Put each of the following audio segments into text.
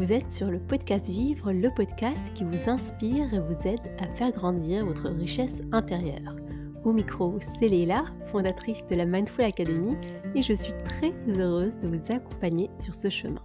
Vous êtes sur le podcast Vivre, le podcast qui vous inspire et vous aide à faire grandir votre richesse intérieure. Au micro, c'est Leila, fondatrice de la Mindful Academy, et je suis très heureuse de vous accompagner sur ce chemin.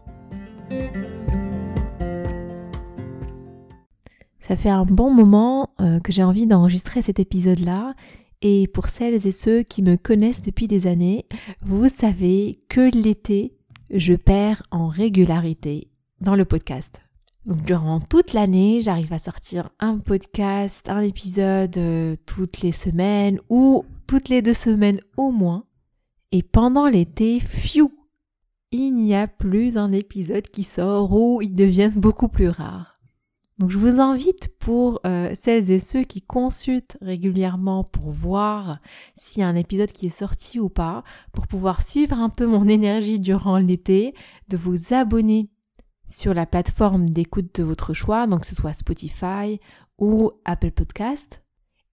Ça fait un bon moment euh, que j'ai envie d'enregistrer cet épisode-là et pour celles et ceux qui me connaissent depuis des années, vous savez que l'été, je perds en régularité dans le podcast. Donc durant toute l'année, j'arrive à sortir un podcast, un épisode euh, toutes les semaines ou toutes les deux semaines au moins. Et pendant l'été, fiou, il n'y a plus un épisode qui sort ou ils deviennent beaucoup plus rares. Donc je vous invite pour euh, celles et ceux qui consultent régulièrement pour voir s'il y a un épisode qui est sorti ou pas, pour pouvoir suivre un peu mon énergie durant l'été, de vous abonner sur la plateforme d'écoute de votre choix, donc ce soit Spotify ou Apple Podcast,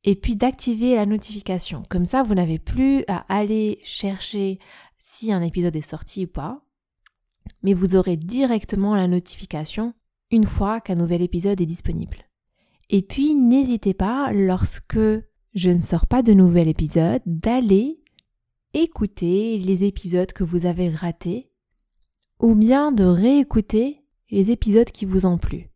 et puis d'activer la notification. Comme ça, vous n'avez plus à aller chercher si un épisode est sorti ou pas, mais vous aurez directement la notification une fois qu'un nouvel épisode est disponible. Et puis n'hésitez pas, lorsque je ne sors pas de nouvel épisode, d'aller écouter les épisodes que vous avez ratés ou bien de réécouter les épisodes qui vous ont plu.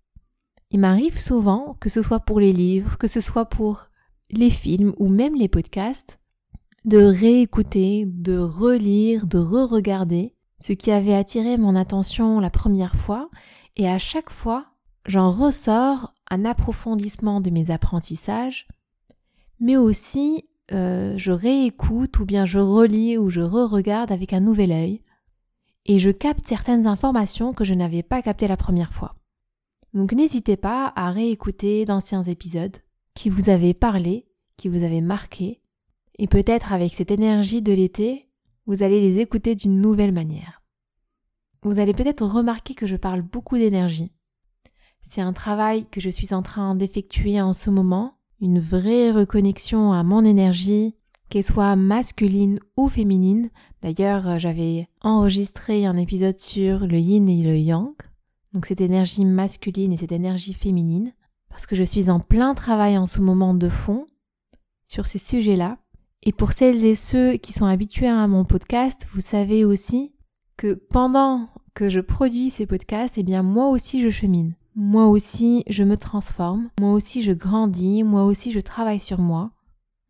Il m'arrive souvent, que ce soit pour les livres, que ce soit pour les films ou même les podcasts, de réécouter, de relire, de re-regarder ce qui avait attiré mon attention la première fois et à chaque fois, j'en ressors un approfondissement de mes apprentissages, mais aussi euh, je réécoute ou bien je relis ou je re-regarde avec un nouvel œil, et je capte certaines informations que je n'avais pas captées la première fois. Donc n'hésitez pas à réécouter d'anciens épisodes qui vous avaient parlé, qui vous avaient marqué, et peut-être avec cette énergie de l'été, vous allez les écouter d'une nouvelle manière. Vous allez peut-être remarquer que je parle beaucoup d'énergie. C'est un travail que je suis en train d'effectuer en ce moment, une vraie reconnexion à mon énergie, qu'elle soit masculine ou féminine. D'ailleurs, euh, j'avais enregistré un épisode sur le yin et le yang, donc cette énergie masculine et cette énergie féminine, parce que je suis en plein travail en ce moment de fond sur ces sujets-là. Et pour celles et ceux qui sont habitués à mon podcast, vous savez aussi que pendant que je produis ces podcasts, eh bien moi aussi je chemine. Moi aussi je me transforme, moi aussi je grandis, moi aussi je travaille sur moi,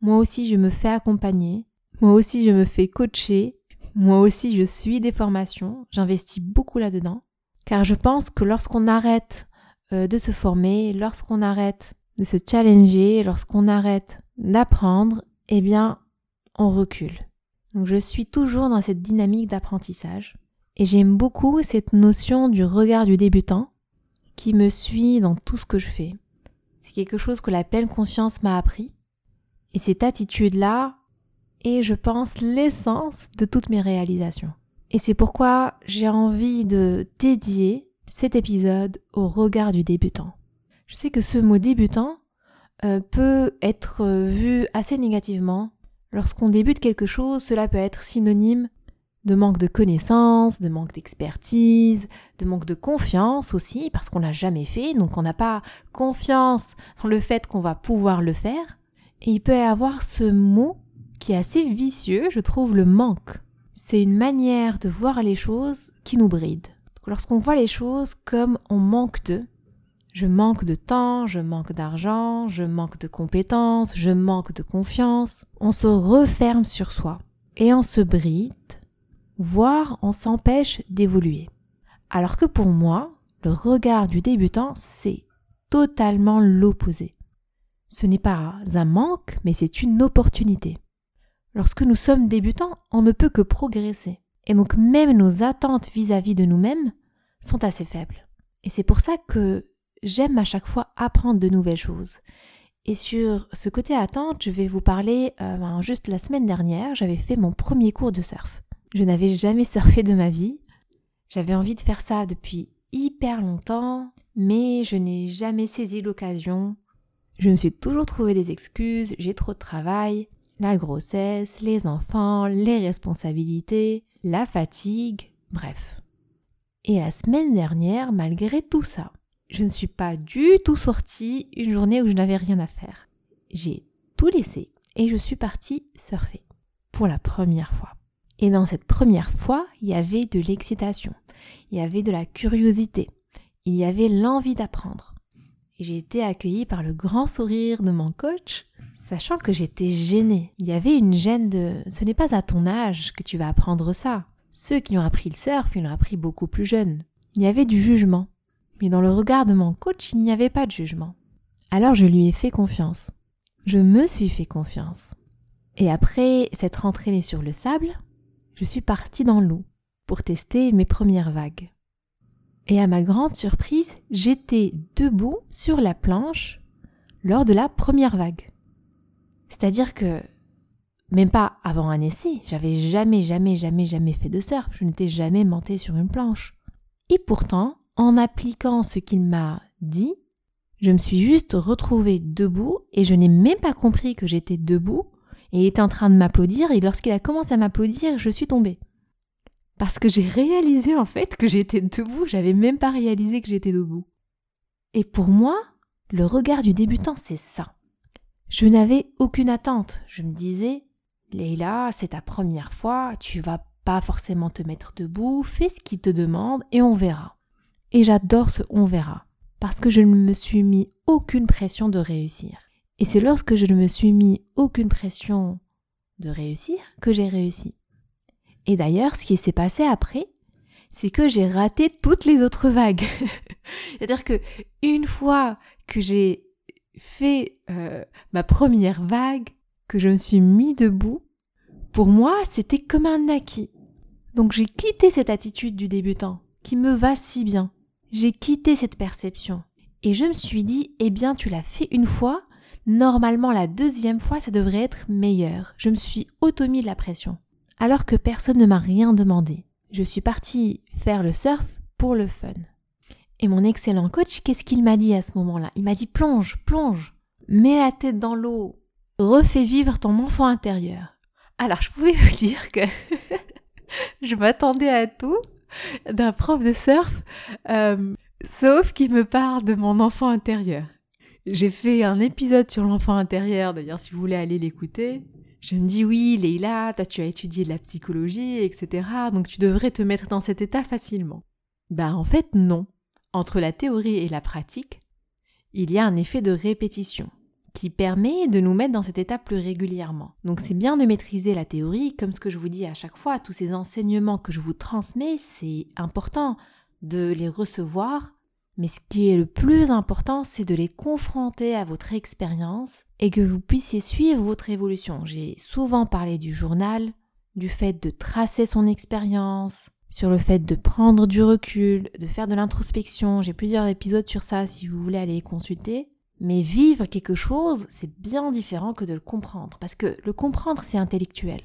moi aussi je me fais accompagner, moi aussi je me fais coacher, moi aussi je suis des formations, j'investis beaucoup là-dedans, car je pense que lorsqu'on arrête euh, de se former, lorsqu'on arrête de se challenger, lorsqu'on arrête d'apprendre, eh bien on recule. Donc je suis toujours dans cette dynamique d'apprentissage. Et j'aime beaucoup cette notion du regard du débutant qui me suit dans tout ce que je fais. C'est quelque chose que la pleine conscience m'a appris. Et cette attitude-là est, je pense, l'essence de toutes mes réalisations. Et c'est pourquoi j'ai envie de dédier cet épisode au regard du débutant. Je sais que ce mot débutant euh, peut être vu assez négativement. Lorsqu'on débute quelque chose, cela peut être synonyme de manque de connaissances, de manque d'expertise, de manque de confiance aussi, parce qu'on l'a jamais fait, donc on n'a pas confiance dans le fait qu'on va pouvoir le faire. Et il peut y avoir ce mot qui est assez vicieux, je trouve, le manque. C'est une manière de voir les choses qui nous bride. Lorsqu'on voit les choses comme on manque de, je manque de temps, je manque d'argent, je manque de compétences, je manque de confiance, on se referme sur soi et on se bride voire on s'empêche d'évoluer. Alors que pour moi, le regard du débutant, c'est totalement l'opposé. Ce n'est pas un manque, mais c'est une opportunité. Lorsque nous sommes débutants, on ne peut que progresser. Et donc même nos attentes vis-à-vis de nous-mêmes sont assez faibles. Et c'est pour ça que j'aime à chaque fois apprendre de nouvelles choses. Et sur ce côté attente, je vais vous parler, euh, ben, juste la semaine dernière, j'avais fait mon premier cours de surf. Je n'avais jamais surfé de ma vie. J'avais envie de faire ça depuis hyper longtemps, mais je n'ai jamais saisi l'occasion. Je me suis toujours trouvé des excuses, j'ai trop de travail, la grossesse, les enfants, les responsabilités, la fatigue, bref. Et la semaine dernière, malgré tout ça, je ne suis pas du tout sortie une journée où je n'avais rien à faire. J'ai tout laissé et je suis partie surfer pour la première fois. Et dans cette première fois, il y avait de l'excitation, il y avait de la curiosité, il y avait l'envie d'apprendre. Et j'ai été accueillie par le grand sourire de mon coach, sachant que j'étais gênée. Il y avait une gêne de ce n'est pas à ton âge que tu vas apprendre ça. Ceux qui ont appris le surf, ils l'ont appris beaucoup plus jeune. Il y avait du jugement. Mais dans le regard de mon coach, il n'y avait pas de jugement. Alors je lui ai fait confiance. Je me suis fait confiance. Et après s'être entraînée sur le sable, je suis partie dans l'eau pour tester mes premières vagues. Et à ma grande surprise, j'étais debout sur la planche lors de la première vague. C'est-à-dire que, même pas avant un essai, j'avais jamais, jamais, jamais, jamais fait de surf, je n'étais jamais montée sur une planche. Et pourtant, en appliquant ce qu'il m'a dit, je me suis juste retrouvée debout et je n'ai même pas compris que j'étais debout et il était en train de m'applaudir et lorsqu'il a commencé à m'applaudir, je suis tombée. Parce que j'ai réalisé en fait que j'étais debout, j'avais même pas réalisé que j'étais debout. Et pour moi, le regard du débutant, c'est ça. Je n'avais aucune attente. Je me disais, Leila, c'est ta première fois, tu vas pas forcément te mettre debout, fais ce qu'il te demande et on verra. Et j'adore ce on verra parce que je ne me suis mis aucune pression de réussir. Et c'est lorsque je ne me suis mis aucune pression de réussir que j'ai réussi. Et d'ailleurs, ce qui s'est passé après, c'est que j'ai raté toutes les autres vagues. C'est-à-dire que une fois que j'ai fait euh, ma première vague, que je me suis mis debout, pour moi, c'était comme un acquis. Donc j'ai quitté cette attitude du débutant qui me va si bien. J'ai quitté cette perception et je me suis dit, eh bien, tu l'as fait une fois, normalement la deuxième fois, ça devrait être meilleur. Je me suis auto-mis de la pression. Alors que personne ne m'a rien demandé. Je suis partie faire le surf pour le fun. Et mon excellent coach, qu'est-ce qu'il m'a dit à ce moment-là? Il m'a dit plonge, plonge, mets la tête dans l'eau, refais vivre ton enfant intérieur. Alors je pouvais vous dire que je m'attendais à tout, d'un prof de surf, euh, sauf qu'il me parle de mon enfant intérieur. J'ai fait un épisode sur l'enfant intérieur, d'ailleurs si vous voulez aller l'écouter. Je me dis oui, Leïla, toi tu as étudié de la psychologie, etc. Donc tu devrais te mettre dans cet état facilement. Ben en fait non. Entre la théorie et la pratique, il y a un effet de répétition qui permet de nous mettre dans cet état plus régulièrement. Donc c'est bien de maîtriser la théorie, comme ce que je vous dis à chaque fois, tous ces enseignements que je vous transmets, c'est important de les recevoir, mais ce qui est le plus important, c'est de les confronter à votre expérience et que vous puissiez suivre votre évolution. J'ai souvent parlé du journal, du fait de tracer son expérience, sur le fait de prendre du recul, de faire de l'introspection. J'ai plusieurs épisodes sur ça si vous voulez aller les consulter. Mais vivre quelque chose, c'est bien différent que de le comprendre, parce que le comprendre, c'est intellectuel.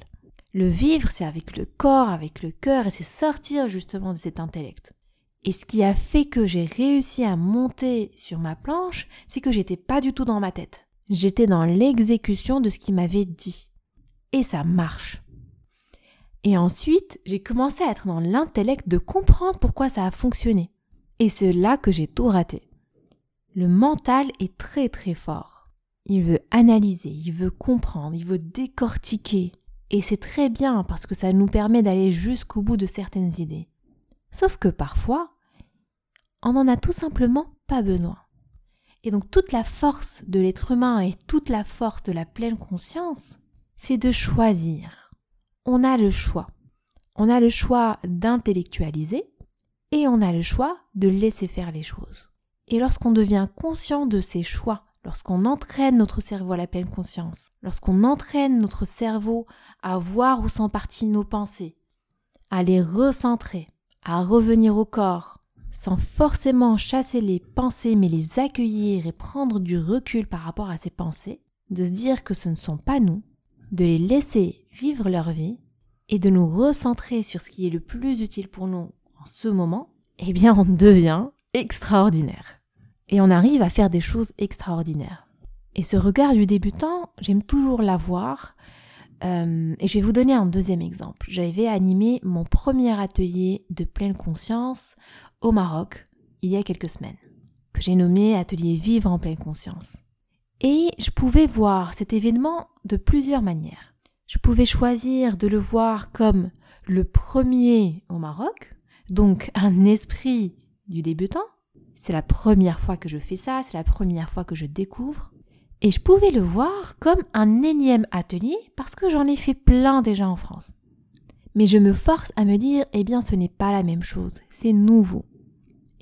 Le vivre, c'est avec le corps, avec le cœur, et c'est sortir justement de cet intellect. Et ce qui a fait que j'ai réussi à monter sur ma planche, c'est que j'étais pas du tout dans ma tête. J'étais dans l'exécution de ce qu'il m'avait dit. Et ça marche. Et ensuite, j'ai commencé à être dans l'intellect de comprendre pourquoi ça a fonctionné. Et c'est là que j'ai tout raté. Le mental est très très fort. Il veut analyser, il veut comprendre, il veut décortiquer. Et c'est très bien parce que ça nous permet d'aller jusqu'au bout de certaines idées. Sauf que parfois, on n'en a tout simplement pas besoin. Et donc toute la force de l'être humain et toute la force de la pleine conscience, c'est de choisir. On a le choix. On a le choix d'intellectualiser et on a le choix de laisser faire les choses. Et lorsqu'on devient conscient de ses choix, lorsqu'on entraîne notre cerveau à la pleine conscience, lorsqu'on entraîne notre cerveau à voir où sont parties nos pensées, à les recentrer, à revenir au corps, sans forcément chasser les pensées mais les accueillir et prendre du recul par rapport à ces pensées, de se dire que ce ne sont pas nous, de les laisser vivre leur vie et de nous recentrer sur ce qui est le plus utile pour nous en ce moment, eh bien on devient extraordinaire et on arrive à faire des choses extraordinaires. Et ce regard du débutant, j'aime toujours l'avoir euh, et je vais vous donner un deuxième exemple. J'avais animé mon premier atelier de pleine conscience au Maroc il y a quelques semaines, que j'ai nommé Atelier Vivre en pleine conscience. Et je pouvais voir cet événement de plusieurs manières. Je pouvais choisir de le voir comme le premier au Maroc, donc un esprit du débutant. C'est la première fois que je fais ça, c'est la première fois que je découvre. Et je pouvais le voir comme un énième atelier parce que j'en ai fait plein déjà en France. Mais je me force à me dire, eh bien ce n'est pas la même chose, c'est nouveau.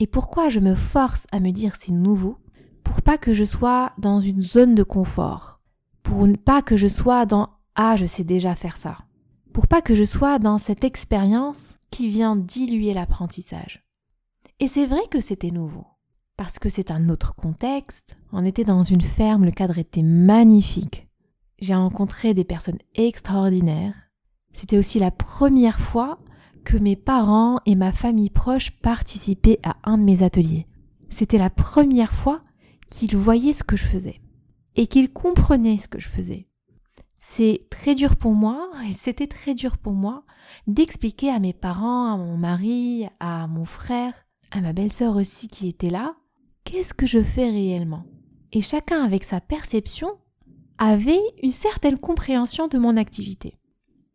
Et pourquoi je me force à me dire c'est nouveau? Pour pas que je sois dans une zone de confort. Pour pas que je sois dans ah je sais déjà faire ça. Pour pas que je sois dans cette expérience qui vient diluer l'apprentissage. Et c'est vrai que c'était nouveau parce que c'est un autre contexte. On était dans une ferme, le cadre était magnifique. J'ai rencontré des personnes extraordinaires. C'était aussi la première fois que mes parents et ma famille proche participaient à un de mes ateliers. C'était la première fois qu'ils voyaient ce que je faisais et qu'ils comprenaient ce que je faisais. C'est très dur pour moi et c'était très dur pour moi d'expliquer à mes parents, à mon mari, à mon frère, à ma belle-sœur aussi qui était là, qu'est-ce que je fais réellement? Et chacun avec sa perception avait une certaine compréhension de mon activité.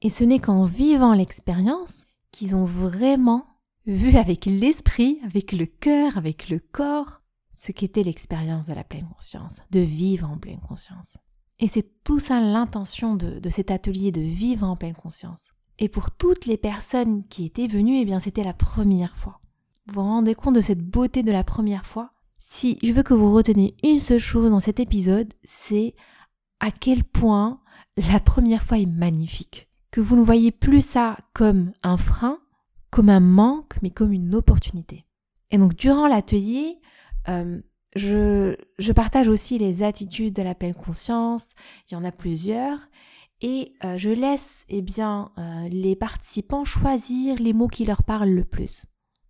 Et ce n'est qu'en vivant l'expérience qu'ils ont vraiment vu avec l'esprit, avec le cœur, avec le corps, ce qu'était l'expérience de la pleine conscience, de vivre en pleine conscience. Et c'est tout ça l'intention de, cet atelier de vivre en pleine conscience. Et pour toutes les personnes qui étaient venues, eh bien c'était la première fois. Vous vous rendez compte de cette beauté de la première fois? Si je veux que vous reteniez une seule chose dans cet épisode, c'est à quel point la première fois est magnifique. Que vous ne voyez plus ça comme un frein, comme un manque, mais comme une opportunité. Et donc durant l'atelier, euh, je, je, partage aussi les attitudes de la pleine conscience, il y en a plusieurs, et euh, je laisse eh bien, euh, les participants choisir les mots qui leur parlent le plus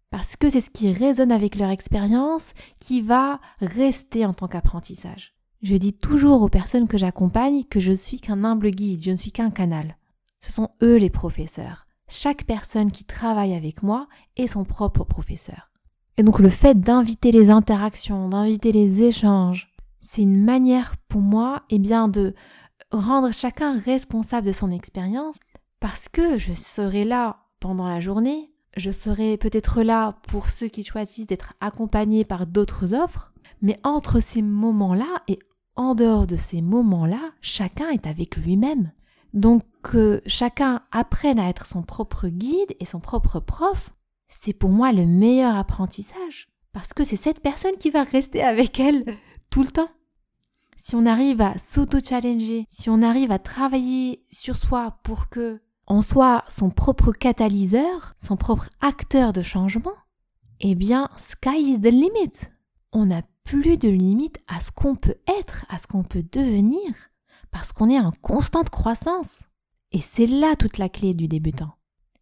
parce que c'est ce qui résonne avec leur expérience qui va rester en tant qu'apprentissage. Je dis toujours aux personnes que j'accompagne que je suis qu'un humble guide, je ne suis qu'un canal. Ce sont eux les professeurs. Chaque personne qui travaille avec moi est son propre professeur. Et donc le fait d'inviter les interactions, d'inviter les échanges, c'est une manière pour moi eh bien, de rendre chacun responsable de son expérience parce que je serai là pendant la journée je serai peut-être là pour ceux qui choisissent d'être accompagnés par d'autres offres, mais entre ces moments-là et en dehors de ces moments-là, chacun est avec lui-même. Donc que chacun apprenne à être son propre guide et son propre prof, c'est pour moi le meilleur apprentissage, parce que c'est cette personne qui va rester avec elle tout le temps. Si on arrive à s'auto-challenger, si on arrive à travailler sur soi pour que en soit son propre catalyseur, son propre acteur de changement, eh bien, sky is the limit. On n'a plus de limite à ce qu'on peut être, à ce qu'on peut devenir, parce qu'on est en constante croissance. Et c'est là toute la clé du débutant.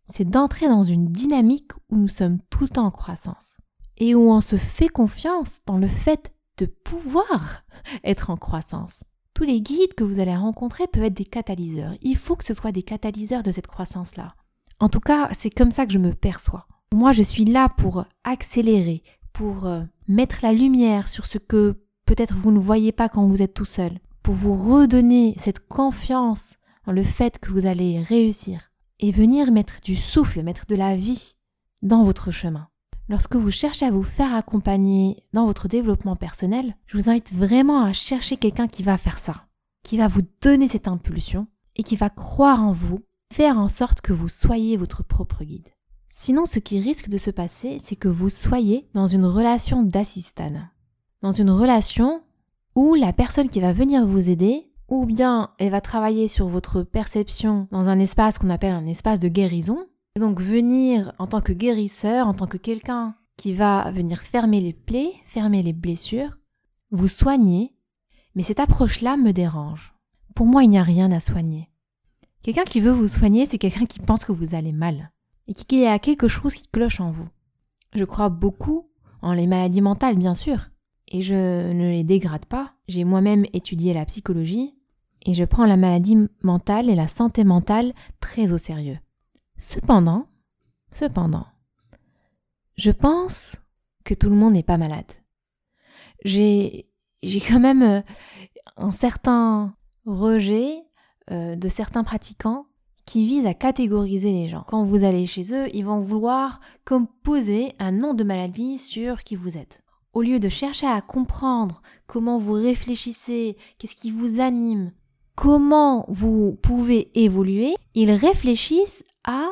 C'est d'entrer dans une dynamique où nous sommes tout le temps en croissance et où on se fait confiance dans le fait de pouvoir être en croissance. Tous les guides que vous allez rencontrer peuvent être des catalyseurs. Il faut que ce soit des catalyseurs de cette croissance-là. En tout cas, c'est comme ça que je me perçois. Moi, je suis là pour accélérer, pour euh, mettre la lumière sur ce que peut-être vous ne voyez pas quand vous êtes tout seul, pour vous redonner cette confiance en le fait que vous allez réussir et venir mettre du souffle, mettre de la vie dans votre chemin. Lorsque vous cherchez à vous faire accompagner dans votre développement personnel, je vous invite vraiment à chercher quelqu'un qui va faire ça, qui va vous donner cette impulsion et qui va croire en vous, faire en sorte que vous soyez votre propre guide. Sinon, ce qui risque de se passer, c'est que vous soyez dans une relation d'assistane. Dans une relation où la personne qui va venir vous aider, ou bien elle va travailler sur votre perception dans un espace qu'on appelle un espace de guérison, donc venir en tant que guérisseur, en tant que quelqu'un qui va venir fermer les plaies, fermer les blessures, vous soigner, mais cette approche-là me dérange. Pour moi, il n'y a rien à soigner. Quelqu'un qui veut vous soigner, c'est quelqu'un qui pense que vous allez mal et qui a quelque chose qui cloche en vous. Je crois beaucoup en les maladies mentales, bien sûr, et je ne les dégrade pas. J'ai moi-même étudié la psychologie et je prends la maladie mentale et la santé mentale très au sérieux. Cependant, cependant, je pense que tout le monde n'est pas malade. J'ai, j'ai quand même euh, un certain rejet euh, de certains pratiquants qui visent à catégoriser les gens. Quand vous allez chez eux, ils vont vouloir composer un nom de maladie sur qui vous êtes. Au lieu de chercher à comprendre comment vous réfléchissez, qu'est-ce qui vous anime, comment vous pouvez évoluer, ils réfléchissent à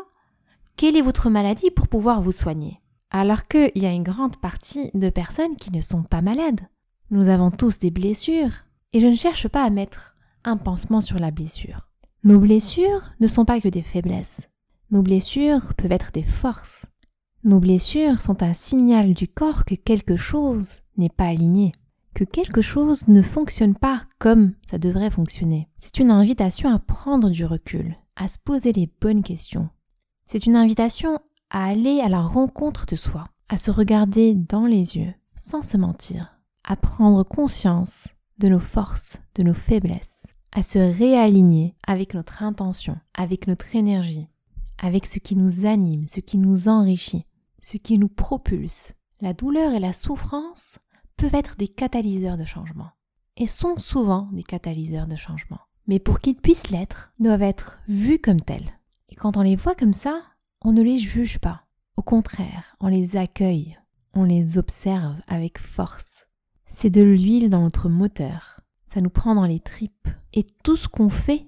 quelle est votre maladie pour pouvoir vous soigner. Alors qu'il y a une grande partie de personnes qui ne sont pas malades. Nous avons tous des blessures, et je ne cherche pas à mettre un pansement sur la blessure. Nos blessures ne sont pas que des faiblesses. Nos blessures peuvent être des forces. Nos blessures sont un signal du corps que quelque chose n'est pas aligné, que quelque chose ne fonctionne pas comme ça devrait fonctionner. C'est une invitation à prendre du recul, à se poser les bonnes questions. C'est une invitation à aller à la rencontre de soi, à se regarder dans les yeux, sans se mentir, à prendre conscience de nos forces, de nos faiblesses, à se réaligner avec notre intention, avec notre énergie, avec ce qui nous anime, ce qui nous enrichit, ce qui nous propulse. La douleur et la souffrance peuvent être des catalyseurs de changement, et sont souvent des catalyseurs de changement. Mais pour qu'ils puissent l'être, doivent être vus comme tels. Et quand on les voit comme ça, on ne les juge pas. Au contraire, on les accueille, on les observe avec force. C'est de l'huile dans notre moteur, ça nous prend dans les tripes. Et tout ce qu'on fait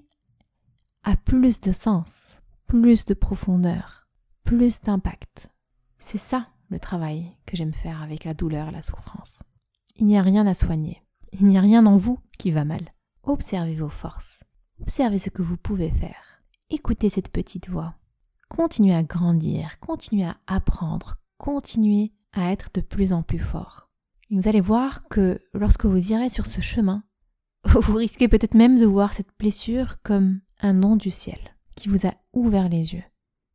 a plus de sens, plus de profondeur, plus d'impact. C'est ça le travail que j'aime faire avec la douleur et la souffrance. Il n'y a rien à soigner. Il n'y a rien en vous qui va mal. Observez vos forces. Observez ce que vous pouvez faire. Écoutez cette petite voix. Continuez à grandir, continuez à apprendre, continuez à être de plus en plus fort. Et vous allez voir que lorsque vous irez sur ce chemin, Vous risquez peut-être même de voir cette blessure comme un nom du ciel qui vous a ouvert les yeux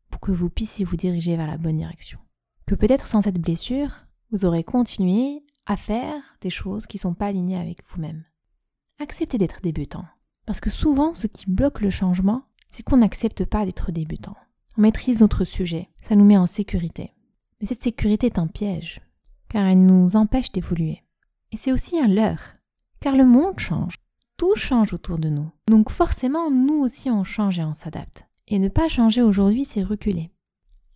pour que vous puissiez vous diriger vers la bonne direction. Peut-être sans cette blessure, vous aurez continué à faire des choses qui ne sont pas alignées avec vous-même. Acceptez d'être débutant. Parce que souvent, ce qui bloque le changement, c'est qu'on n'accepte pas d'être débutant. On maîtrise notre sujet, ça nous met en sécurité. Mais cette sécurité est un piège, car elle nous empêche d'évoluer. Et c'est aussi un leurre, car le monde change. Tout change autour de nous. Donc forcément, nous aussi, on change et on s'adapte. Et ne pas changer aujourd'hui, c'est reculer.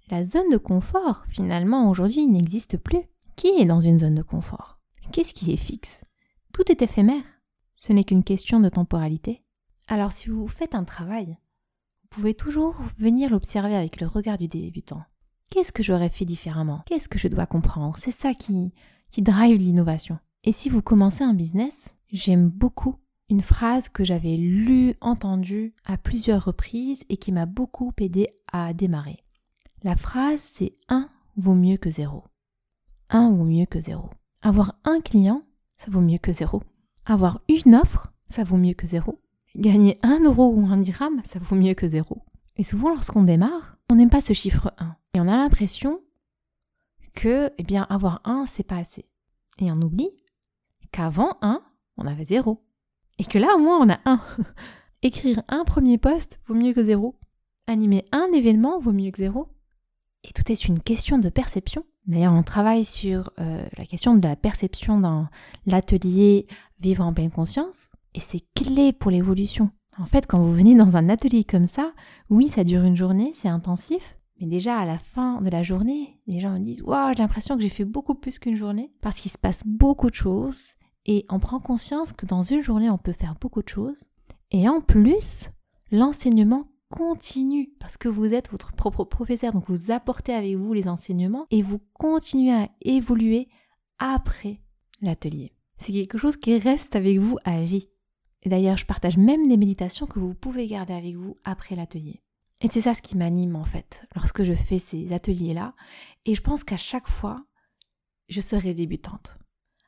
La zone de confort, finalement, aujourd'hui, n'existe plus. Qui est dans une zone de confort? Qu'est-ce qui est fixe? Tout est éphémère. Ce n'est qu'une question de temporalité. Alors si vous faites un travail, vous pouvez toujours venir l'observer avec le regard du débutant. Qu'est-ce que j'aurais fait différemment? Qu'est-ce que je dois comprendre? C'est ça qui, drive l'innovation. Et si vous commencez un business, j'aime beaucoup une phrase que j'avais lue, entendue à plusieurs reprises et qui m'a beaucoup aidé à démarrer. La phrase c'est 1 vaut mieux que 0. 1 vaut mieux que 0. Avoir un client, ça vaut mieux que 0. Avoir une offre, ça vaut mieux que 0. Gagner 1 euro ou un dirham, ça vaut mieux que 0. Et souvent lorsqu'on démarre, on n'aime pas ce chiffre 1. Et on a l'impression que, eh bien, avoir 1, c'est pas assez. Et on oublie qu'avant 1, on avait 0. Et que là, au moins, on a 1. Écrire un premier poste vaut mieux que 0. Animer un événement vaut mieux que 0. Et tout est une question de perception. D'ailleurs, on travaille sur euh, la question de la perception dans l'atelier Vivre en pleine conscience. Et c'est clé pour l'évolution. En fait, quand vous venez dans un atelier comme ça, oui, ça dure une journée, c'est intensif. Mais déjà, à la fin de la journée, les gens me disent Waouh, j'ai l'impression que j'ai fait beaucoup plus qu'une journée. Parce qu'il se passe beaucoup de choses et on prend conscience que dans une journée, on peut faire beaucoup de choses. Et en plus, l'enseignement continue parce que vous êtes votre propre professeur, donc vous apportez avec vous les enseignements et vous continuez à évoluer après l'atelier. C'est quelque chose qui reste avec vous à vie. Et d'ailleurs, je partage même des méditations que vous pouvez garder avec vous après l'atelier. Et c'est ça ce qui m'anime en fait lorsque je fais ces ateliers-là. Et je pense qu'à chaque fois, je serai débutante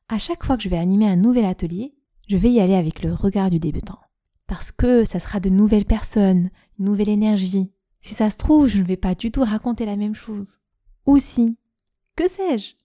à chaque fois que je vais animer un nouvel atelier, je vais y aller avec le regard du débutant. Parce que ça sera de nouvelles personnes, une nouvelle énergie. Si ça se trouve, je ne vais pas du tout raconter la même chose. Ou si, que sais-je?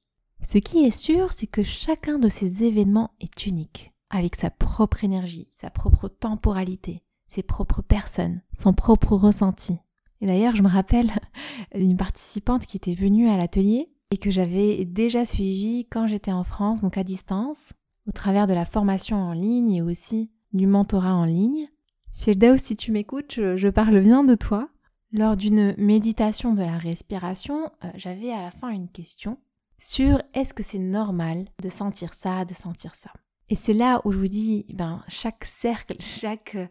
Ce qui est sûr, c'est que chacun de ces événements est unique. avec sa propre énergie, sa propre temporalité, ses propres personnes, son propre ressenti. Et d'ailleurs, je me rappelle d'une participante qui était venue à l'atelier et que j'avais déjà suivie quand j'étais en France, donc à distance, au travers de la formation en ligne et aussi du mentorat en ligne. Fieldaus, si tu m'écoutes, je, parle bien de toi. Lors d'une méditation de la respiration, euh, j'avais à la fin une question sur est-ce que c'est normal de sentir ça, de sentir ça. Et c'est là où je vous dis, ben, chaque cercle, chaque euh,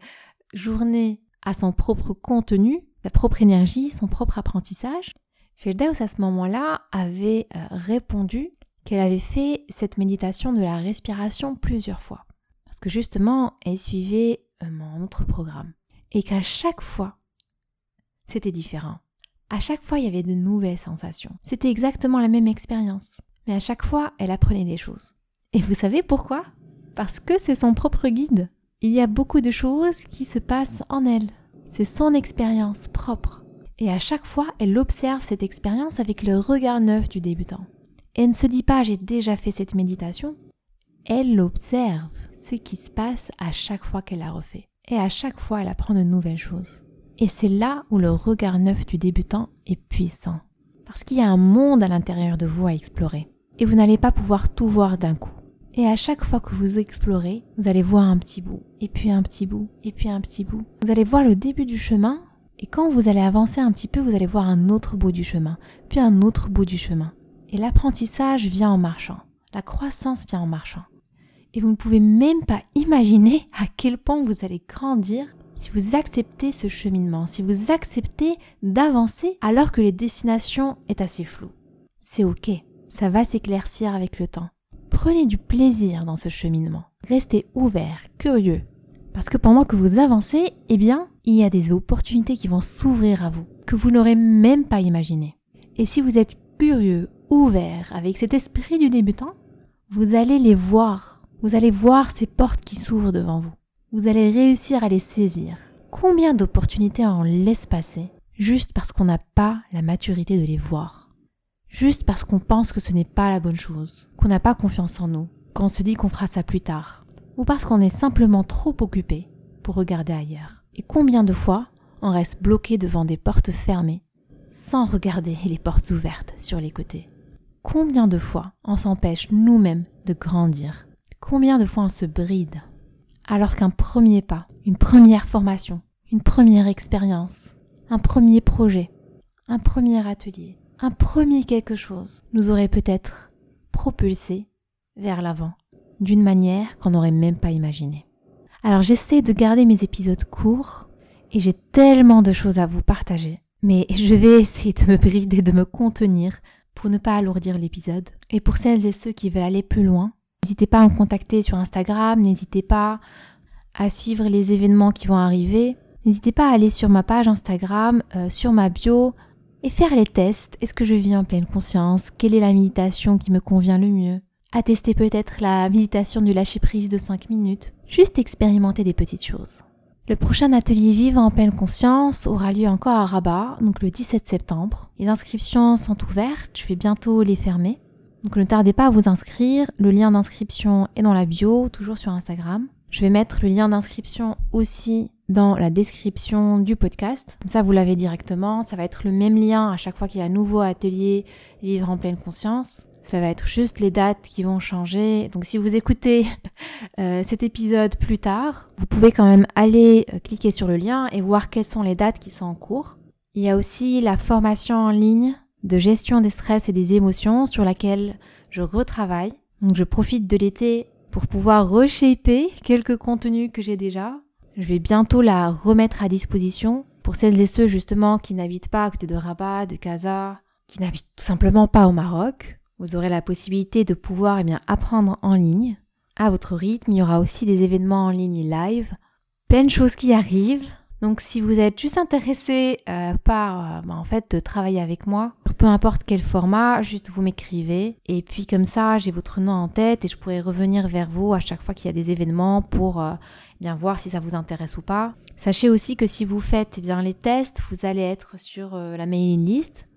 journée a son propre contenu, sa propre énergie, son propre apprentissage. Feldaus à ce moment-là avait euh, répondu qu'elle avait fait cette méditation de la respiration plusieurs fois. Parce que justement, elle suivait euh, mon autre programme. Et qu'à chaque fois, c'était différent. À chaque fois, il y avait de nouvelles sensations. C'était exactement la même expérience. Mais à chaque fois, elle apprenait des choses. Et vous savez pourquoi? Parce que c'est son propre guide. Il y a beaucoup de choses qui se passent en elle. C'est son expérience propre. Et à chaque fois, elle observe cette expérience avec le regard neuf du débutant. Et elle ne se dit pas j'ai déjà fait cette méditation. Elle observe ce qui se passe à chaque fois qu'elle la refait. Et à chaque fois, elle apprend de nouvelles choses. Et c'est là où le regard neuf du débutant est puissant. Parce qu'il y a un monde à l'intérieur de vous à explorer. Et vous n'allez pas pouvoir tout voir d'un coup. Et à chaque fois que vous explorez, vous allez voir un petit bout, et puis un petit bout, et puis un petit bout. Vous allez voir le début du chemin, et quand vous allez avancer un petit peu, vous allez voir un autre bout du chemin, puis un autre bout du chemin. Et l'apprentissage vient en marchant. La croissance vient en marchant. Et vous ne pouvez même pas imaginer à quel point vous allez grandir si vous acceptez ce cheminement, si vous acceptez d'avancer alors que les destinations est assez floues. C'est ok, ça va s'éclaircir avec le temps. Prenez du plaisir dans ce cheminement. Restez ouvert, curieux. Parce que pendant que vous avancez, eh bien, il y a des opportunités qui vont s'ouvrir à vous, que vous n'aurez même pas imaginé. Et si vous êtes curieux, ouvert, avec cet esprit du débutant, vous allez les voir. Vous allez voir ces portes qui s'ouvrent devant vous. Vous allez réussir à les saisir. Combien d'opportunités on laisse passer juste parce qu'on n'a pas la maturité de les voir? Juste parce qu'on pense que ce n'est pas la bonne chose, qu'on n'a pas confiance en nous, qu'on se dit qu'on fera ça plus tard, ou parce qu'on est simplement trop occupé pour regarder ailleurs. Et combien de fois on reste bloqué devant des portes fermées sans regarder les portes ouvertes sur les côtés? Combien de fois on s'empêche nous-mêmes de grandir? Combien de fois on se bride? Alors qu'un premier pas, une première formation, une première expérience, un premier projet, un premier atelier, un premier quelque chose nous aurait peut-être propulsé vers l'avant d'une manière qu'on n'aurait même pas imaginée. Alors j'essaie de garder mes épisodes courts et j'ai tellement de choses à vous partager, mais je vais essayer de me brider, de me contenir pour ne pas alourdir l'épisode. Et pour celles et ceux qui veulent aller plus loin, n'hésitez pas à me contacter sur Instagram, n'hésitez pas à suivre les événements qui vont arriver, n'hésitez pas à aller sur ma page Instagram, euh, sur ma bio, et faire les tests. Est-ce que je vis en pleine conscience? Quelle est la méditation qui me convient le mieux? À tester peut-être la méditation du lâcher prise de 5 minutes. Juste expérimenter des petites choses. Le prochain atelier Vivre en pleine conscience aura lieu encore à Rabat, donc le 17 septembre. Les inscriptions sont ouvertes, je vais bientôt les fermer. Donc ne tardez pas à vous inscrire, le lien d'inscription est dans la bio, toujours sur Instagram. Je vais mettre le lien d'inscription aussi dans la description du podcast. Comme ça, vous l'avez directement. Ça va être le même lien à chaque fois qu'il y a un nouveau atelier Vivre en pleine conscience. Ça va être juste les dates qui vont changer. Donc si vous écoutez euh, cet épisode plus tard, vous pouvez quand même aller euh, cliquer sur le lien et voir quelles sont les dates qui sont en cours. Il y a aussi la formation en ligne de gestion des stress et des émotions sur laquelle je retravaille. Donc je profite de l'été pour pouvoir reshaper quelques contenus que j'ai déjà. Je vais bientôt la remettre à disposition pour celles et ceux justement qui n'habitent pas à côté de Rabat, de Casa, qui n'habitent tout simplement pas au Maroc. Vous aurez la possibilité de pouvoir eh bien, apprendre en ligne à votre rythme. Il y aura aussi des événements en ligne live, plein de choses qui arrivent. Donc si vous êtes juste intéressé euh, par euh, bah, en fait de travailler avec moi, peu importe quel format, juste vous m'écrivez et puis comme ça j'ai votre nom en tête et je pourrai revenir vers vous à chaque fois qu'il y a des événements pour euh, bien voir si ça vous intéresse ou pas. Sachez aussi que si vous faites eh bien les tests, vous allez être sur la mailing list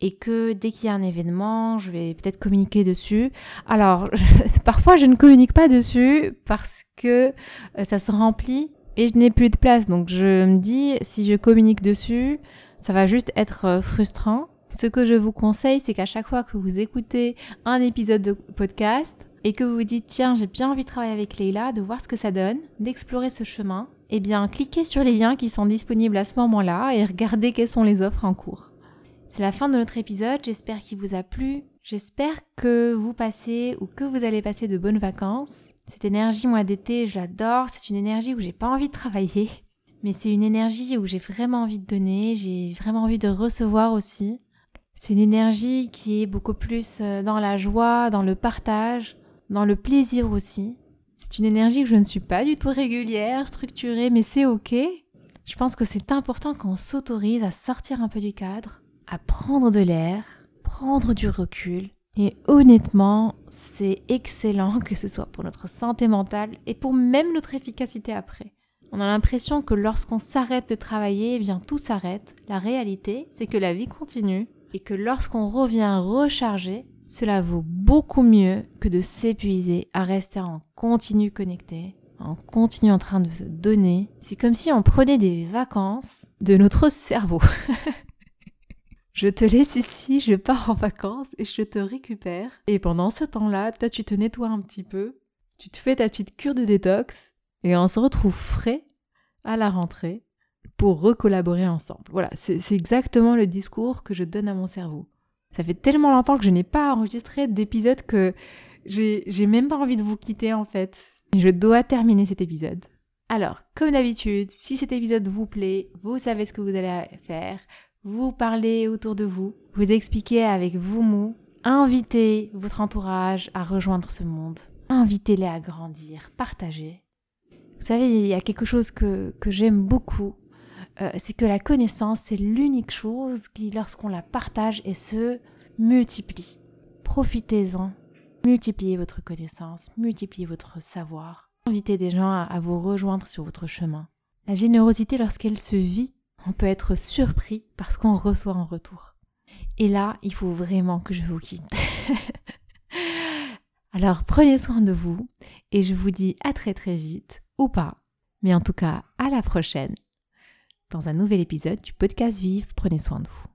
et que dès qu'il y a un événement, je vais peut-être communiquer dessus. Alors, parfois je ne communique pas dessus parce que euh, ça se remplit et je n'ai plus de place. Donc je me dis, si je communique dessus, ça va juste être euh, frustrant. Ce que je vous conseille, c'est qu'à chaque fois que vous écoutez un épisode de podcast et que vous vous dites, tiens, j'ai bien envie de travailler avec Leila, de voir ce que ça donne, d'explorer ce chemin, eh bien, cliquez sur les liens qui sont disponibles à ce moment-là et regardez quelles sont les offres en cours. C'est la fin de notre épisode, j'espère qu'il vous a plu. J'espère que vous passez ou que vous allez passer de bonnes vacances. Cette énergie, moi, d'été, je l'adore. C'est une énergie où j'ai pas envie de travailler. Mais c'est une énergie où j'ai vraiment envie de donner, j'ai vraiment envie de recevoir aussi. C'est une énergie qui est beaucoup plus euh, dans la joie, dans le partage, dans le plaisir aussi. C'est une énergie que je ne suis pas du tout régulière, structurée, mais c'est ok. Je pense que c'est important qu'on s'autorise à sortir un peu du cadre, à prendre de l'air, prendre du recul. Et honnêtement, c'est excellent que ce soit pour notre santé mentale et pour même notre efficacité après. On a l'impression que lorsqu'on s'arrête de travailler, eh bien tout s'arrête. La réalité, c'est que la vie continue et que lorsqu'on revient recharger, cela vaut beaucoup mieux que de s'épuiser à rester en continu connecté, en continu en train de se donner. C'est comme si on prenait des vacances de notre cerveau. Je te laisse ici, je pars en vacances et je te récupère. Et pendant ce temps-là, toi, tu te nettoies un petit peu, tu te fais ta petite cure de détox et on se retrouve frais à la rentrée pour recollaborer ensemble. Voilà, c'est exactement le discours que je donne à mon cerveau. Ça fait tellement longtemps que je n'ai pas enregistré d'épisode que j'ai même pas envie de vous quitter en fait. Je dois terminer cet épisode. Alors, comme d'habitude, si cet épisode vous plaît, vous savez ce que vous allez faire vous parlez autour de vous, vous expliquez avec vous mots, invitez votre entourage à rejoindre ce monde, invitez-les à grandir, partagez. Vous savez, il y a quelque chose que, que j'aime beaucoup, euh, c'est que la connaissance, c'est l'unique chose qui, lorsqu'on la partage et se multiplie. Profitez-en, multipliez votre connaissance, multipliez votre savoir, invitez des gens à vous rejoindre sur votre chemin. La générosité, lorsqu'elle se vit, on peut être surpris parce qu'on reçoit en retour. Et là, il faut vraiment que je vous quitte. Alors prenez soin de vous et je vous dis à très très vite ou pas. Mais en tout cas, à la prochaine dans un nouvel épisode du podcast Vive. Prenez soin de vous.